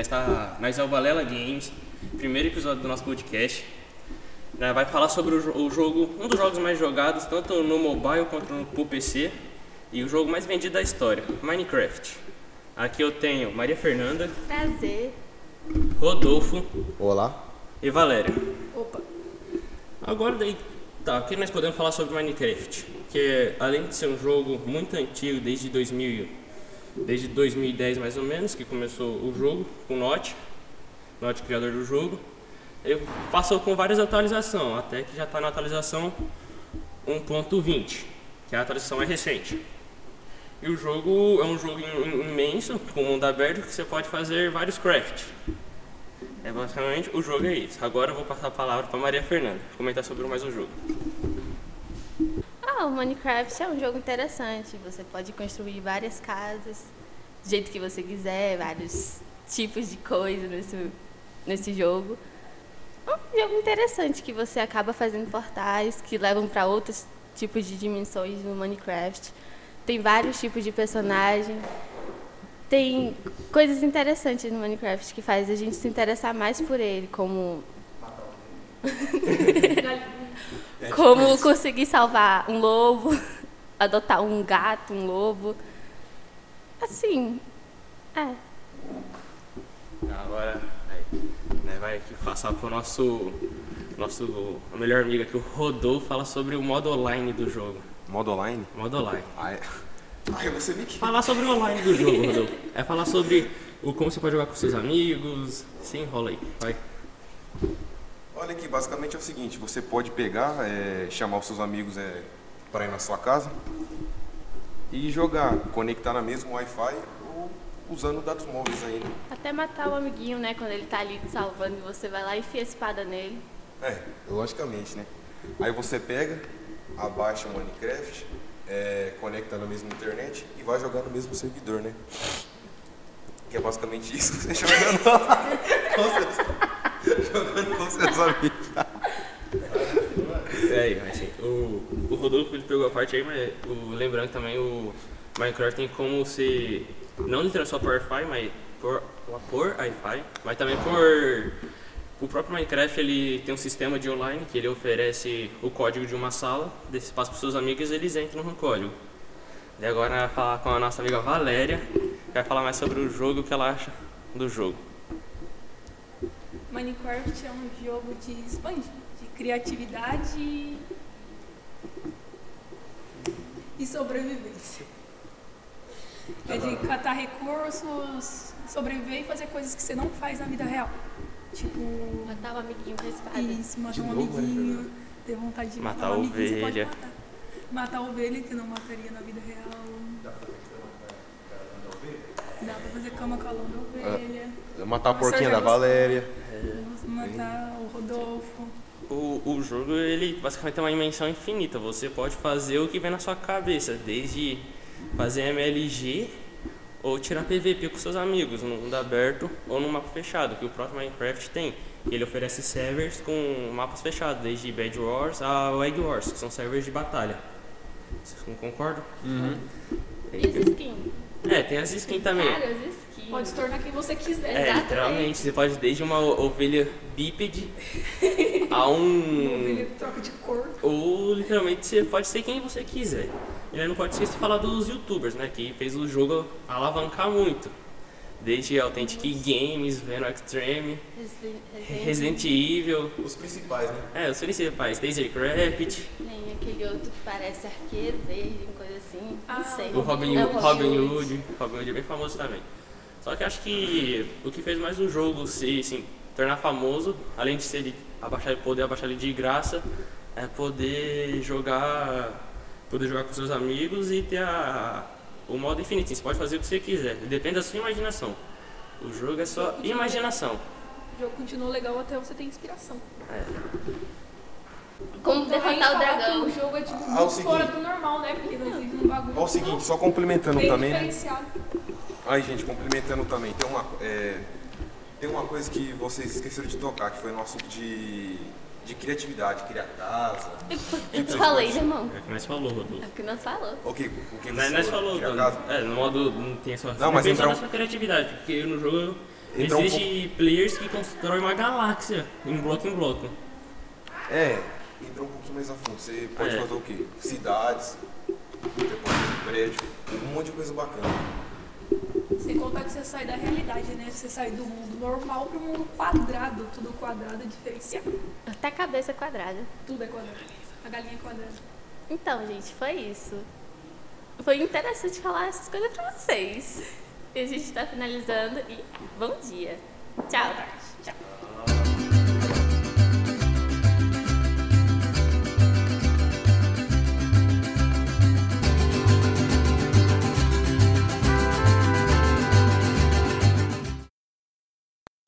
está, nós é o Balela Games, primeiro episódio do nosso podcast. Né, vai falar sobre o, o, jogo, um dos jogos mais jogados, tanto no mobile quanto no pro PC, e o jogo mais vendido da história, Minecraft. Aqui eu tenho Maria Fernanda. Prazer. Rodolfo. Olá. E Valéria. Opa. Agora daí, tá, aqui nós podemos falar sobre Minecraft, que além de ser um jogo muito antigo, desde 2000, desde 2010 mais ou menos, que começou o jogo com Notch, Notch criador do jogo, ele passou com várias atualizações, até que já está na atualização 1.20, que a atualização é recente. E o jogo é um jogo imenso, com mundo aberto, que você pode fazer vários crafts. É basicamente o jogo é isso. Agora eu vou passar a palavra para Maria Fernanda comentar sobre mais um jogo. Ah, o Minecraft é um jogo interessante. Você pode construir várias casas do jeito que você quiser, vários tipos de coisa nesse, nesse jogo. É um jogo interessante que você acaba fazendo portais que levam para outros tipos de dimensões no Minecraft. Tem vários tipos de personagem tem coisas interessantes no Minecraft que faz a gente se interessar mais por ele, como como conseguir salvar um lobo, adotar um gato, um lobo. Assim, é. Agora né, vai aqui passar para o nosso, nosso melhor amigo aqui, o Rodolfo, fala sobre o modo online do jogo. Modo online? Modo online. Ah, é. Ai, você me Falar sobre o online do jogo, Rodolfo. É falar sobre o como você pode jogar com seus amigos. Sim, rola aí, vai. Olha aqui, basicamente é o seguinte, você pode pegar, é, chamar os seus amigos é, para ir na sua casa e jogar, conectar na mesma Wi-Fi ou usando dados móveis ainda. Até matar o amiguinho, né? Quando ele tá ali te salvando e você vai lá e enfia a espada nele. É, logicamente, né? Aí você pega, abaixa o Minecraft, é, conecta na mesma internet e vai jogar no mesmo servidor, né? Que é basicamente isso, você jogando com seus, jogando com seus amigos. É, mas assim, o, o Rodolfo ele pegou a parte aí, mas o, lembrando também o Minecraft tem como se, não literalmente só por Wi-Fi, mas por, por Wi-Fi, mas também por o próprio Minecraft ele tem um sistema de online que ele oferece o código de uma sala, desse espaço para os seus amigos eles entram no código. E agora vai falar com a nossa amiga Valéria, que vai falar mais sobre o jogo, o que ela acha do jogo. Minecraft é um jogo de expandir, criatividade e sobrevivência. É de catar recursos, sobreviver e fazer coisas que você não faz na vida real. Tipo. Matar um amiguinho com a espada. Isso, matar um amiguinho. Ter vontade de matar, matar um amiguinho, ovelha. Você pode matar. matar a ovelha que não mataria na vida real. Dá pra fazer cama com a lã da ovelha. Ah, matar a porquinha da Valéria. É. Matar o Rodolfo. O, o jogo, ele basicamente tem uma dimensão infinita. Você pode fazer o que vem na sua cabeça, desde fazer MLG ou tirar PVP com seus amigos no mundo aberto ou no mapa fechado, que o próprio Minecraft tem. Ele oferece servers com mapas fechados, desde Bed Wars a Egg Wars, que são servers de batalha. Vocês não concordam? Uhum. E as skins? É, tem as skins também. Cara, as skins. Pode se tornar quem você quiser. É, Exatamente. literalmente. Você pode desde uma ovelha bípede a um. Troca de cor. Ou literalmente você pode ser quem você quiser. E não pode esquecer de falar dos youtubers, né? Que fez o jogo alavancar muito. Desde Authentic Games, Venom Extreme, Resident, Resident Evil. Os principais, né? É, os principais. Tasercraft, Tem aquele outro que parece arqueiro verde, coisa assim. Ah, não sei. o Robin, É Hood, Robin Hood. Robin Hood é bem famoso também. Só que acho que o que fez mais o jogo se assim, tornar famoso, além de ser abaixar, poder abaixar ele de graça, é poder jogar poder jogar com seus amigos e ter a, o modo infinito. Você pode fazer o que você quiser, depende da sua imaginação. O jogo é só imaginação. O jogo continua legal até você ter inspiração. É. Como derrotar o dragão. O jogo é tipo Ah, muito seguinte. fora do normal, né? Porque não existe um bagulho. Olha o seguinte, só complementando também. né? diferenciado. Aí, gente, complementando também, tem uma, é, tem uma coisa que vocês esqueceram de tocar, que foi no assunto de, de criatividade, criar casa. Eu te falei, né, irmão? É o que nós falou, Rodolfo. É o que nós falou. O que, o que Nós, você nós falou, criar casa? é, no modo não tem só Não, mas então- da sua criatividade, porque no jogo entrar um Existe players que constroem uma galáxia em bloco em bloco. É, entrar um pouquinho mais a fundo. Você pode É. fazer o quê? Cidades, você pode fazer prédio, um monte de coisa bacana. Sem contar que você sai da realidade, né? Você sai do mundo normal pro mundo quadrado. Tudo quadrado é diferenciado. Até a cabeça quadrada. Tudo é quadrado. A galinha é quadrada. Então, gente, foi isso. Foi interessante falar essas coisas pra vocês. E a gente tá finalizando e bom dia. Tchau.